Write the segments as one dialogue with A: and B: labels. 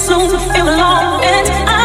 A: soon, it will all end. I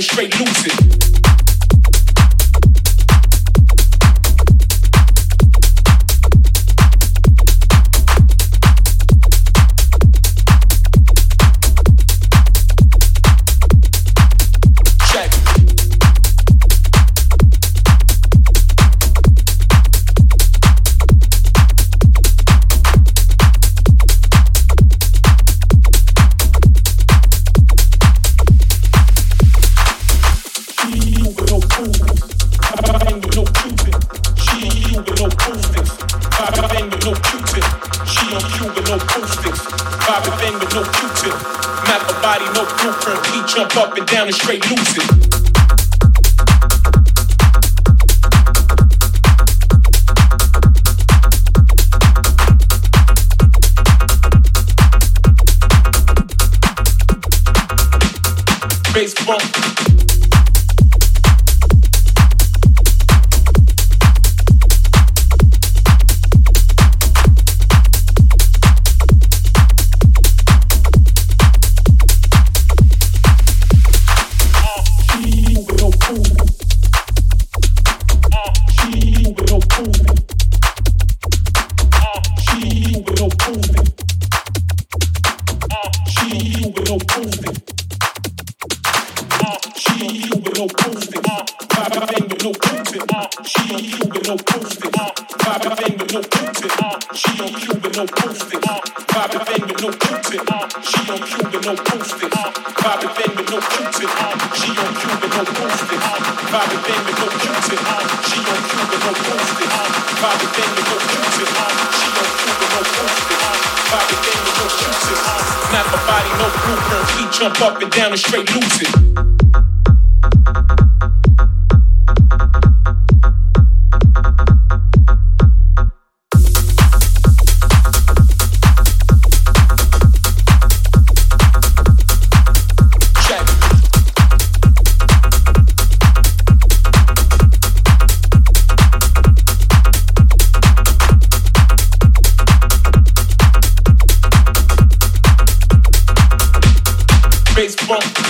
A: straight and
B: down and straight lose it. bass bump. Come.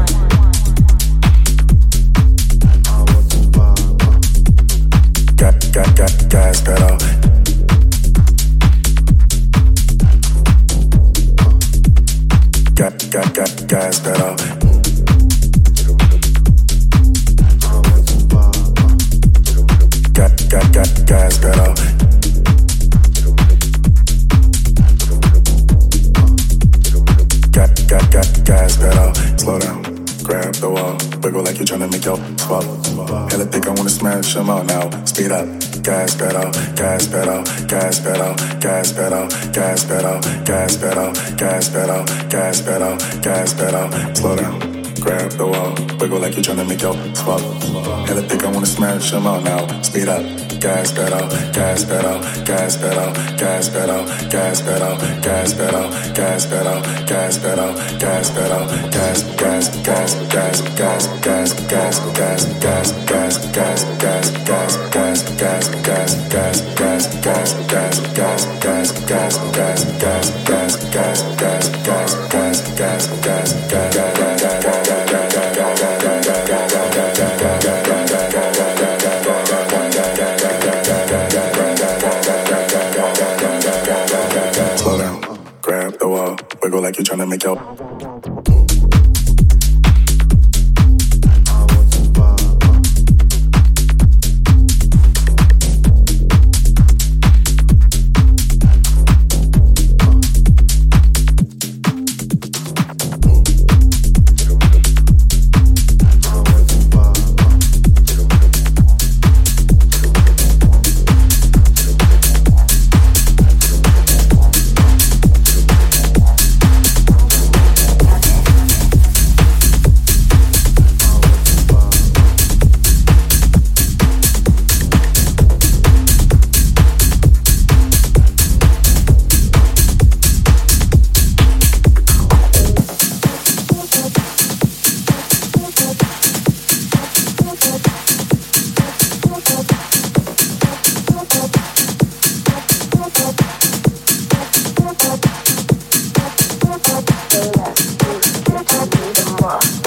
C: Gas pedal, gas pedal, gas pedal, gas pedal, gas pedal, gas pedal, gas pedal, gas pedal, slow down. Grab the wall, wiggle like you're trying to make your swallow. Hella thick, I wanna smash them all now. Speed up gas pedal, gas pedal, gas pedal, gas pedal, gas pedal, gas pedal, gas pedal, gas pedal, gas pedal, gas gas gas gas slow down. Grab the wall, wiggle like you're trying to make your. Out.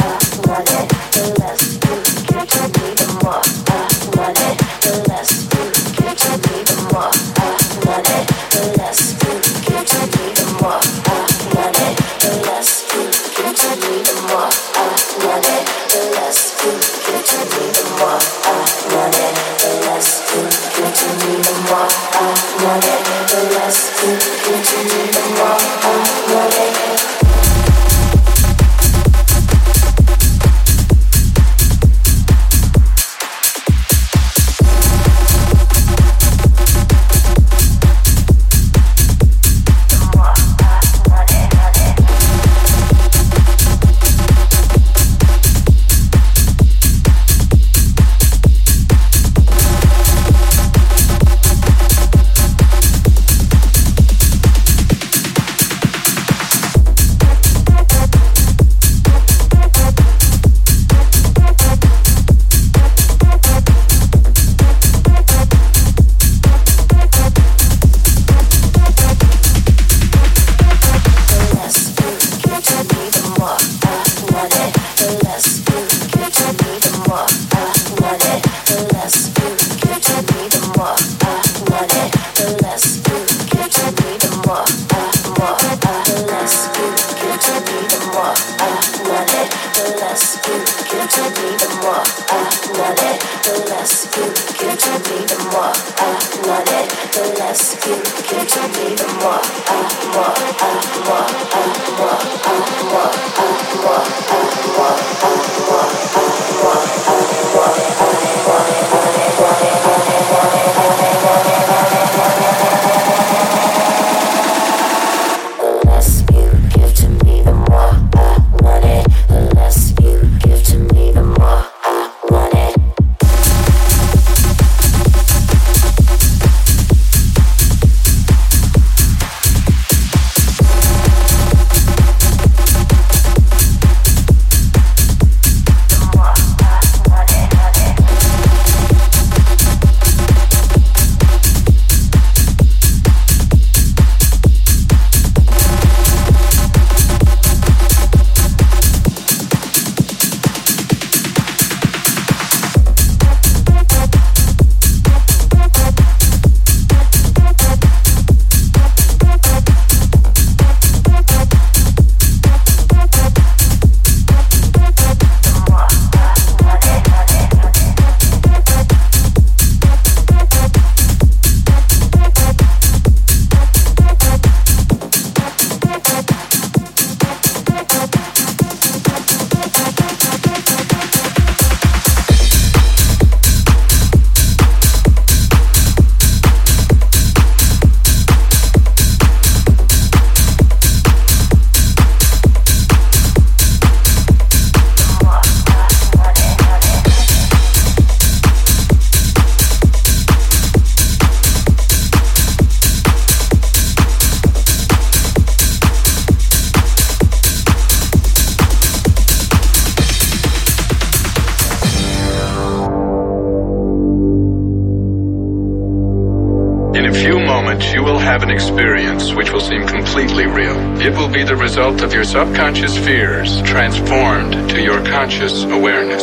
C: result of your subconscious fears transformed to your conscious awareness.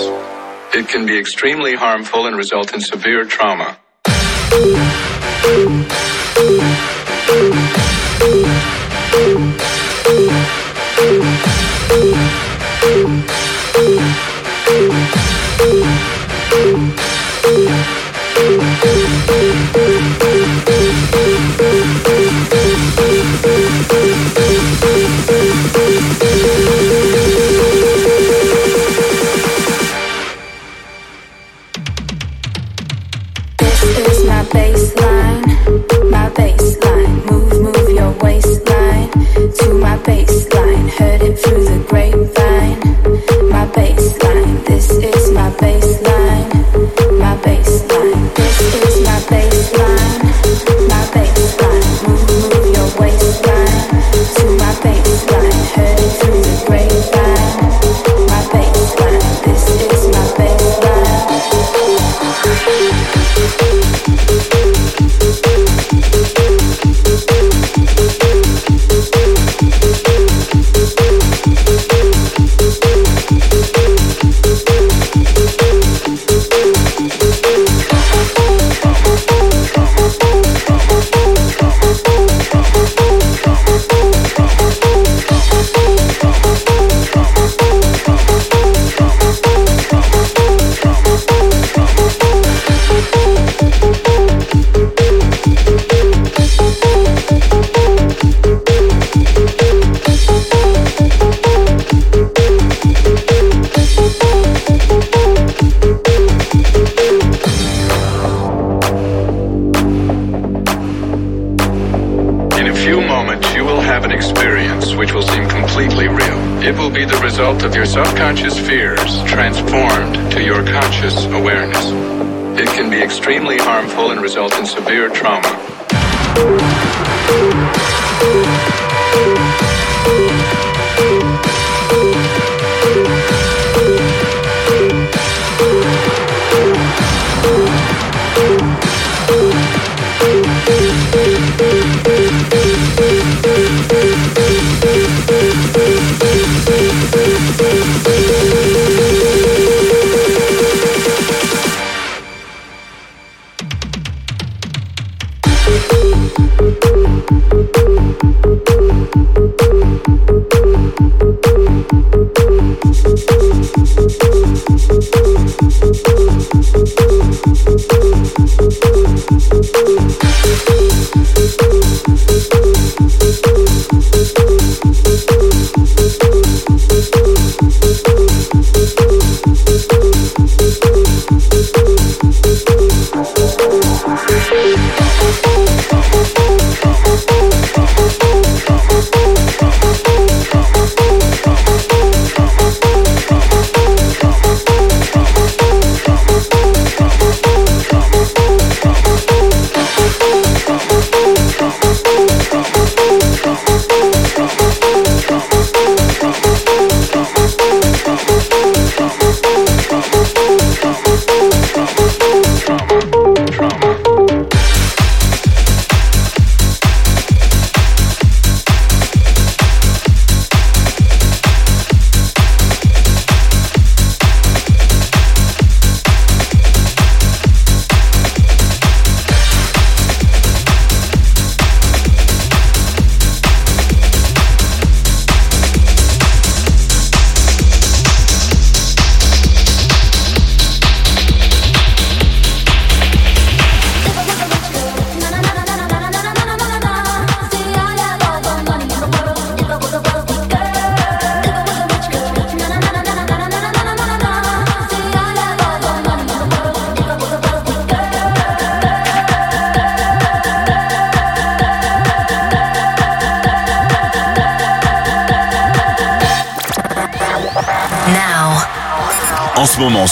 C: It can be extremely harmful and result in severe trauma. a few moments, you will have an experience which will seem completely real. It will be the
D: result of your subconscious fears transformed to your conscious awareness. It can be extremely harmful and result in severe trauma.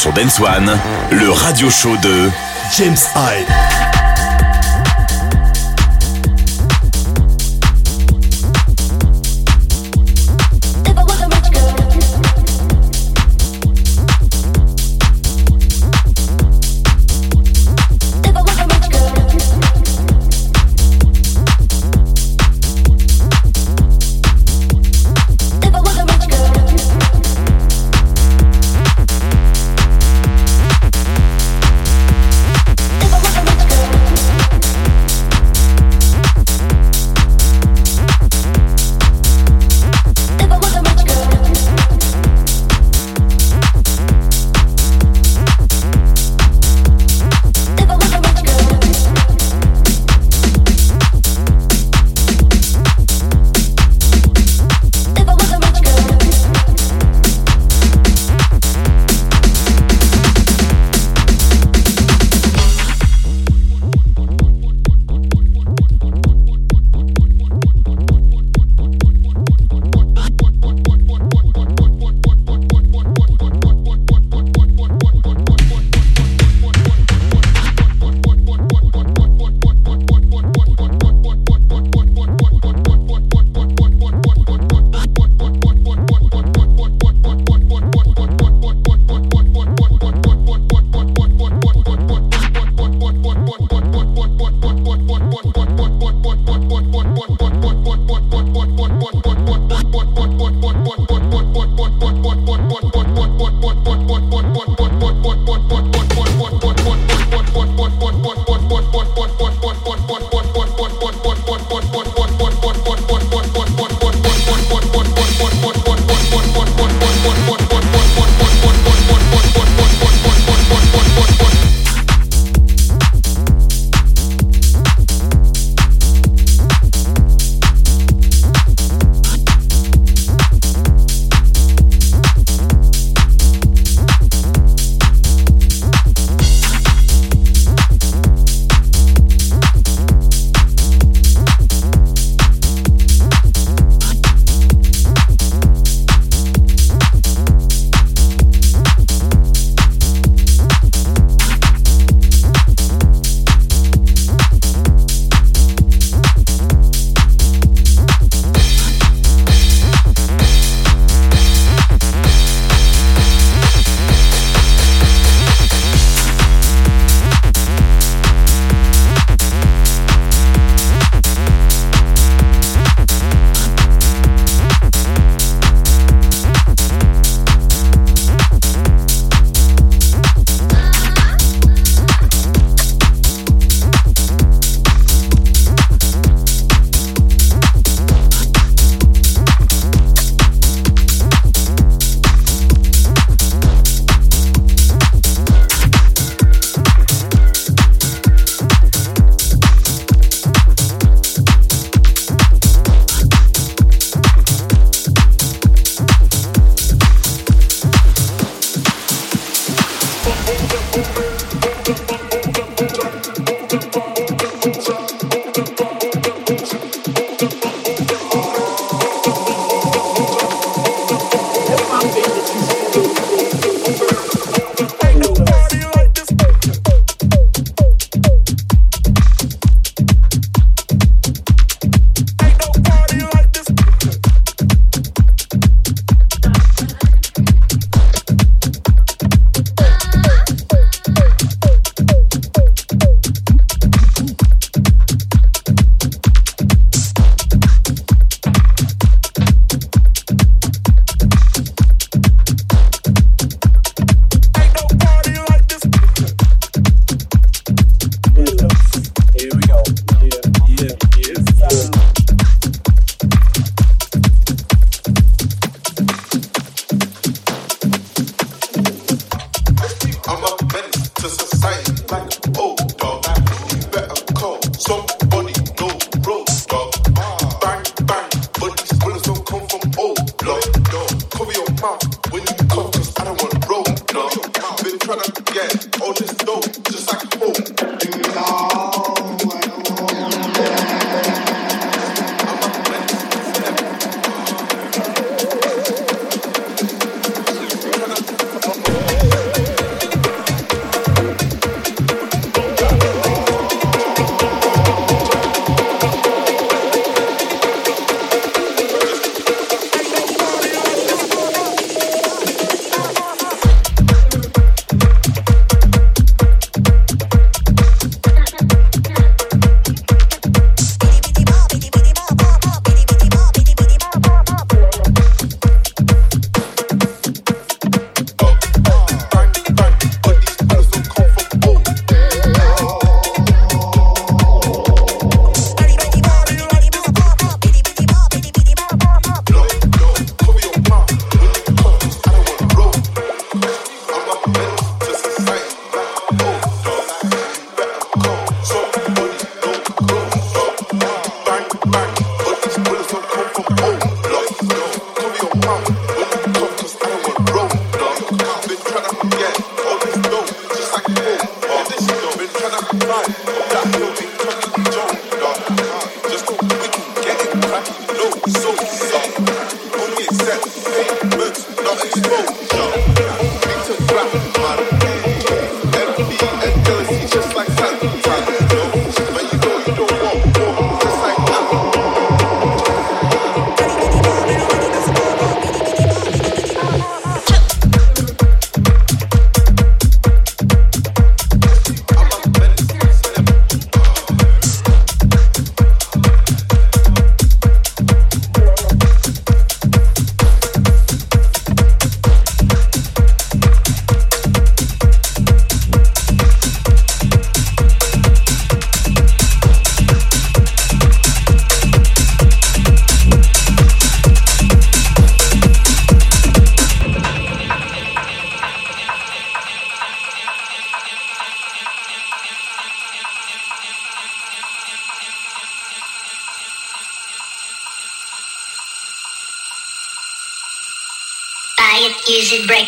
E: sur Dance One, le radio show de
F: James Hyde.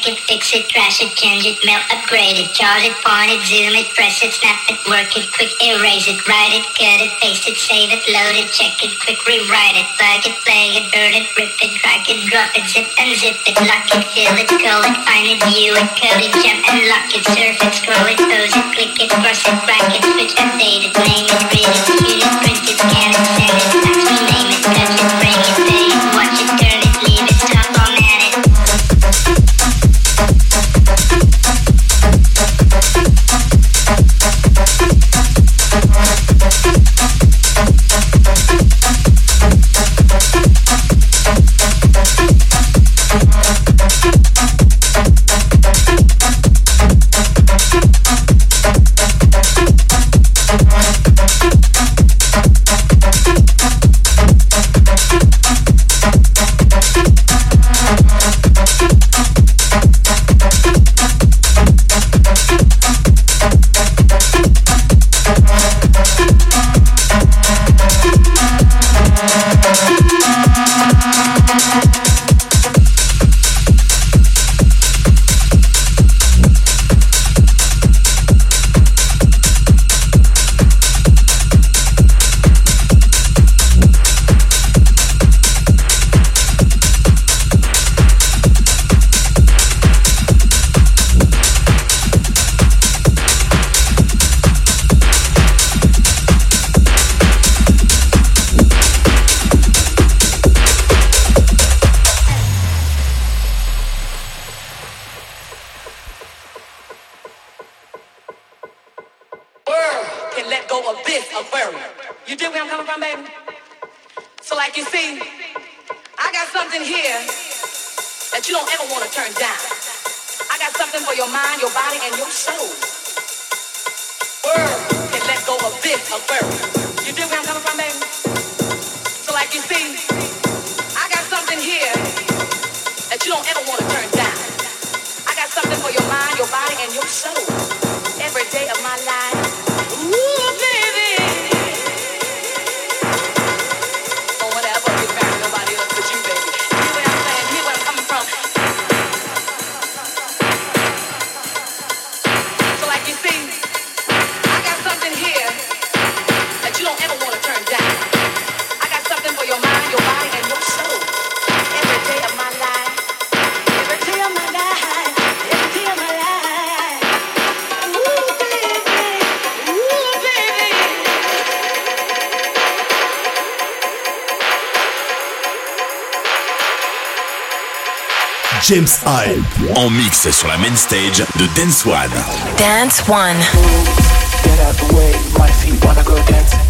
G: Make it, fix it, trash it, change it, melt, upgrade it, charge it, point it, zoom it, press it, snap it, work it, quick, erase it, write it, cut it, paste it, save it, load it, check it, quick, rewrite it, plug it, play it, burn it, rip it, drag it, drop it, zip and zip it, lock it, fill it, call it, find it, view it, code it, jump and lock it, surf it, scroll it, pose it, click it, cross it, bracket, switch, update it, name it, read it, shoot it, print it, scan it, send it.
H: James Hype
I: en mix sur la main stage de Dance One.
J: Dance One.
K: Get out the way, my feet wanna go dancing.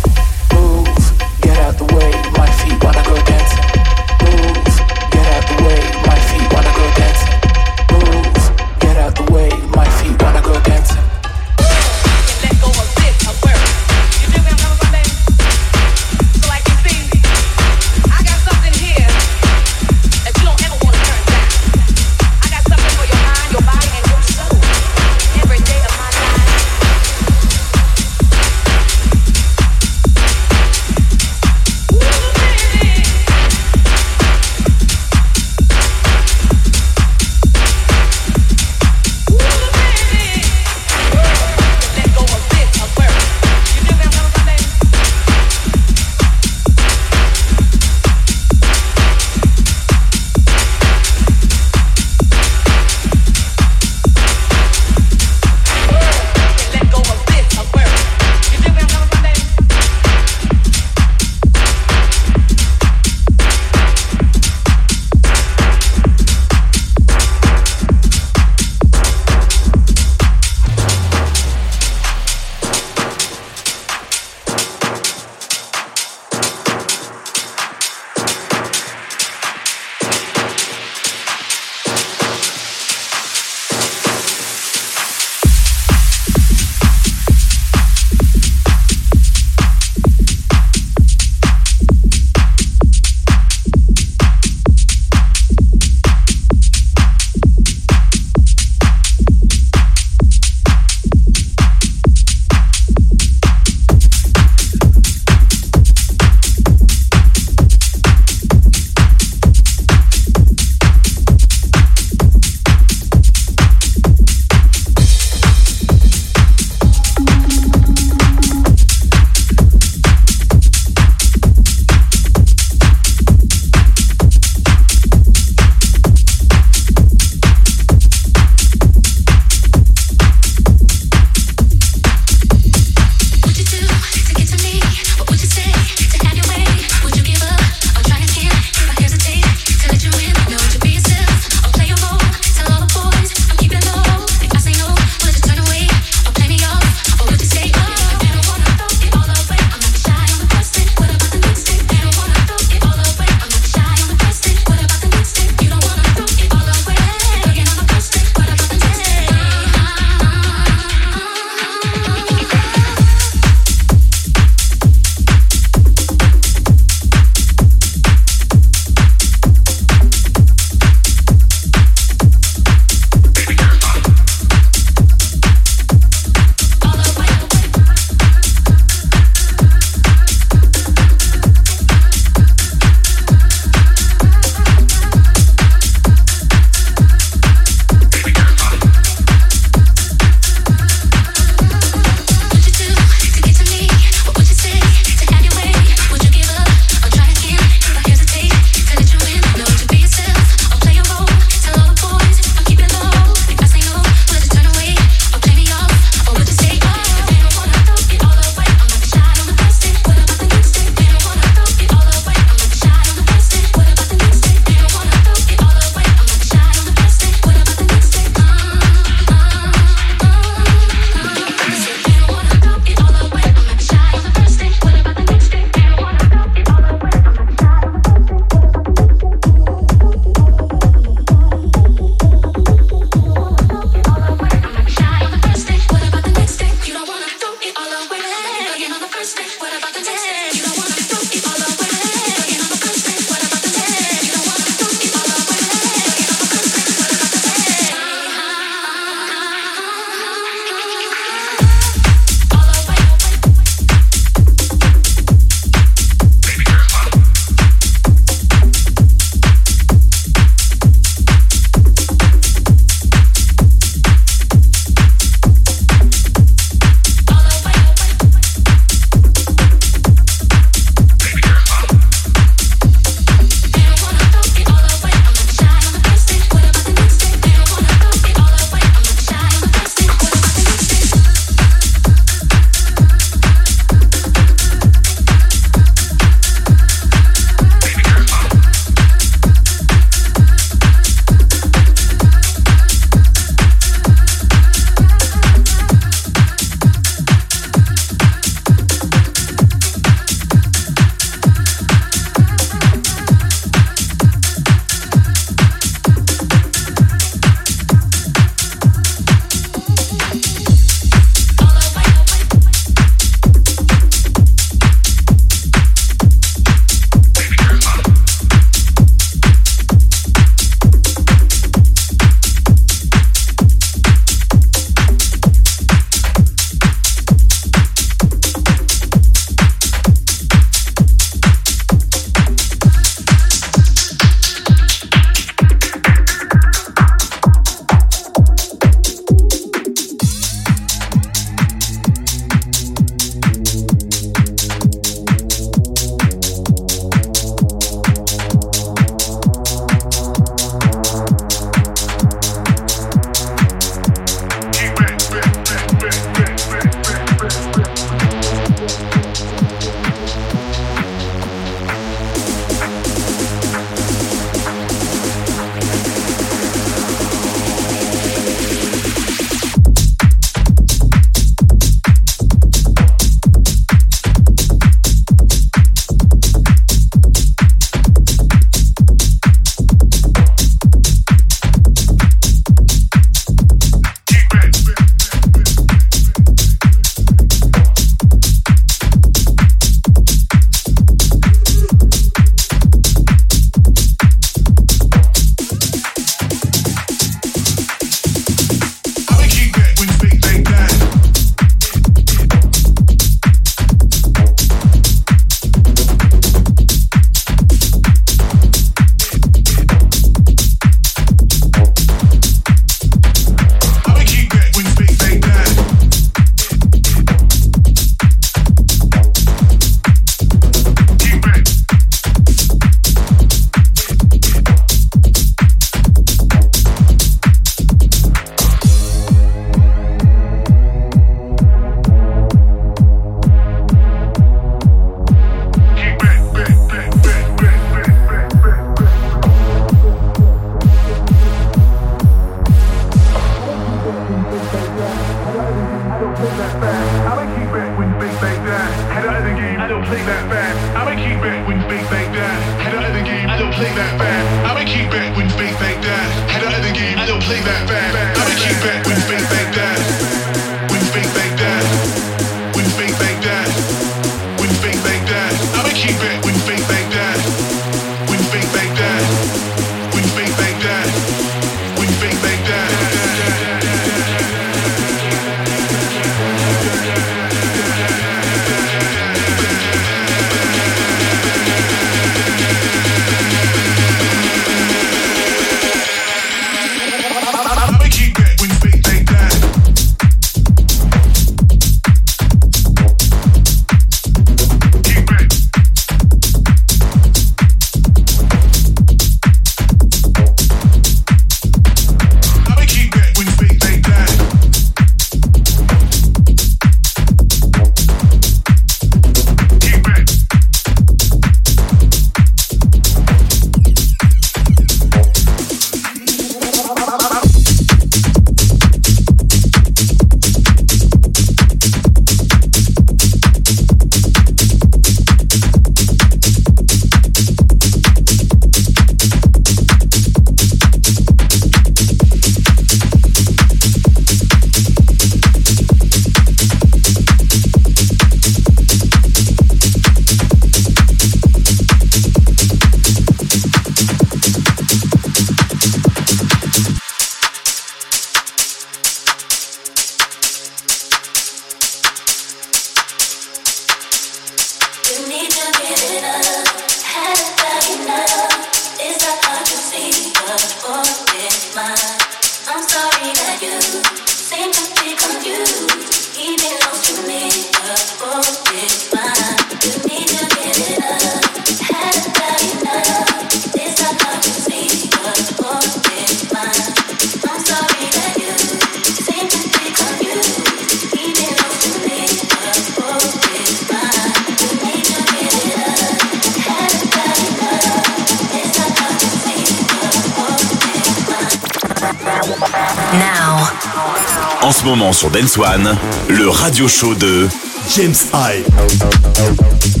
I: moment sur Dance One, le radio show de
H: James
A: Hyde.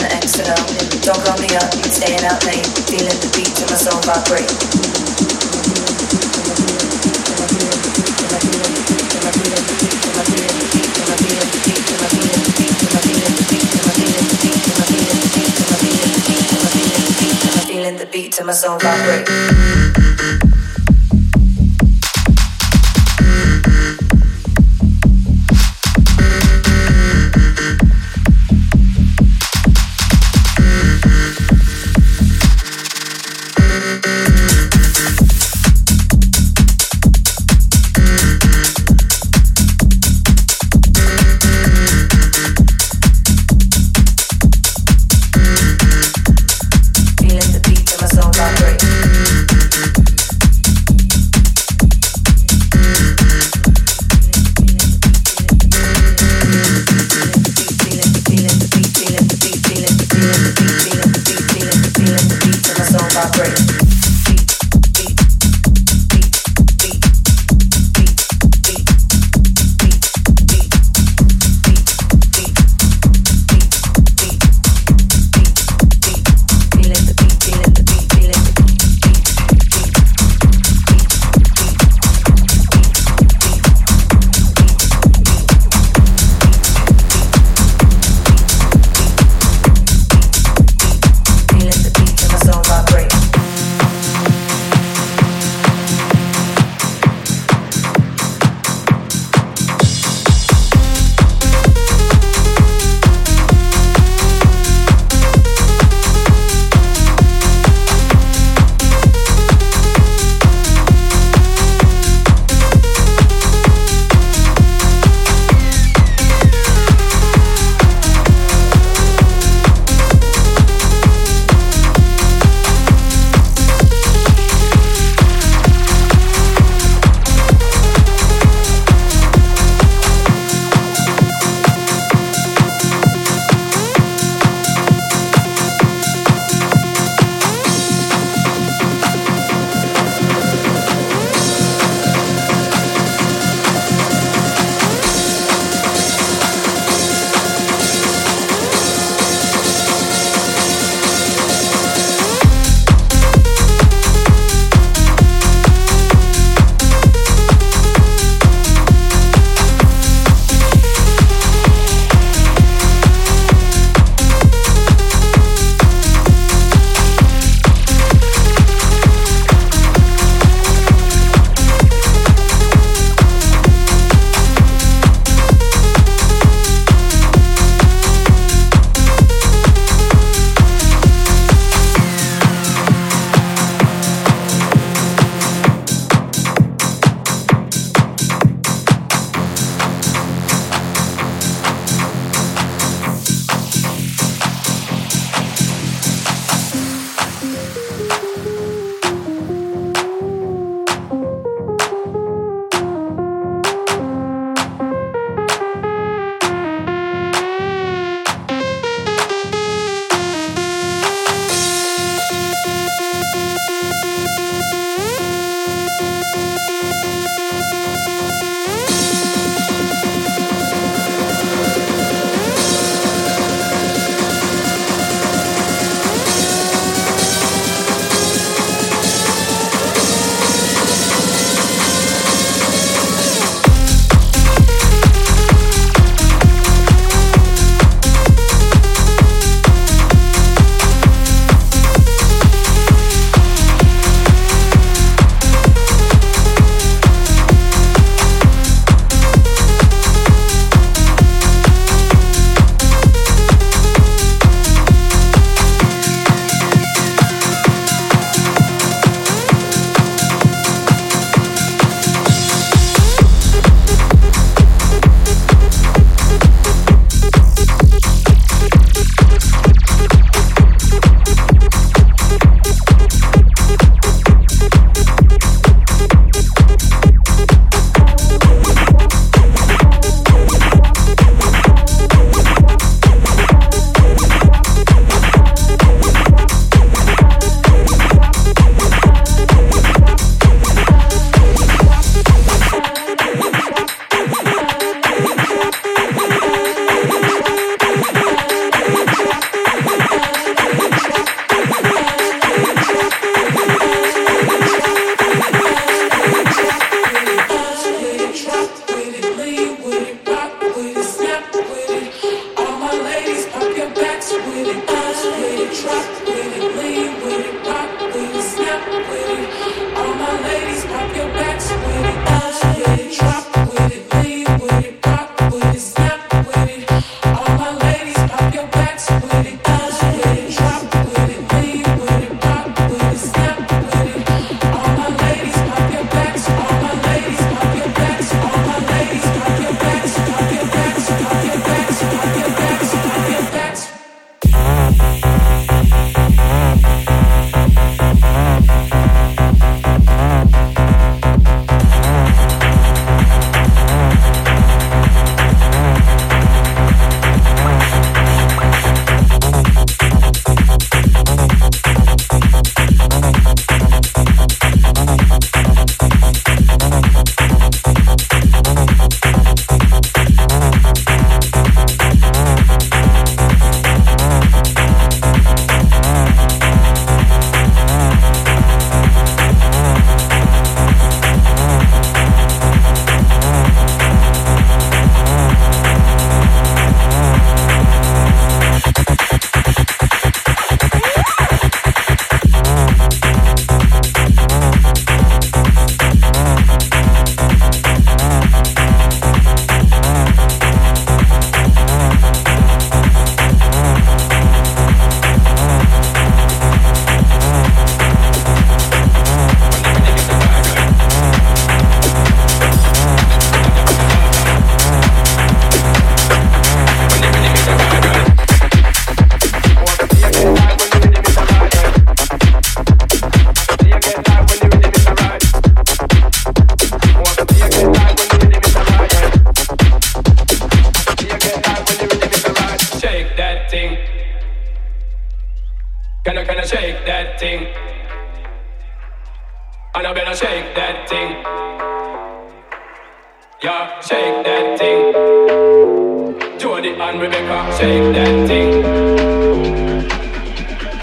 A: the exit out. Dog the
L: up, staying out late. Feeling the beat to my soul vibrate. feeling the beat
A: to my soul vibrate.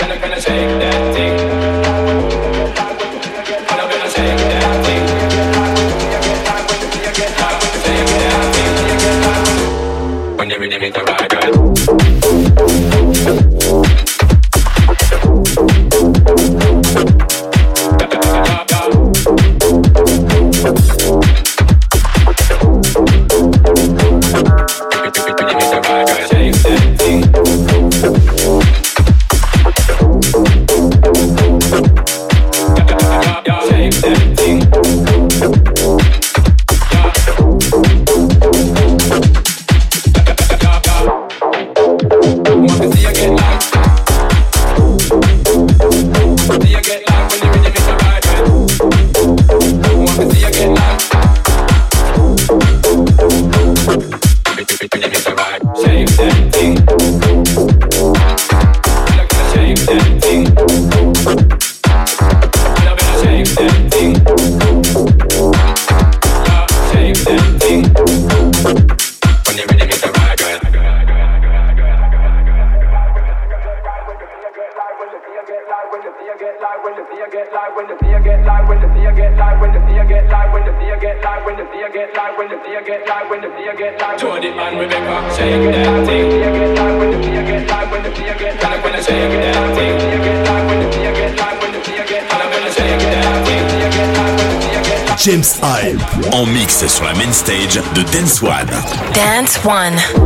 E: Can I, can I shake that
I: One.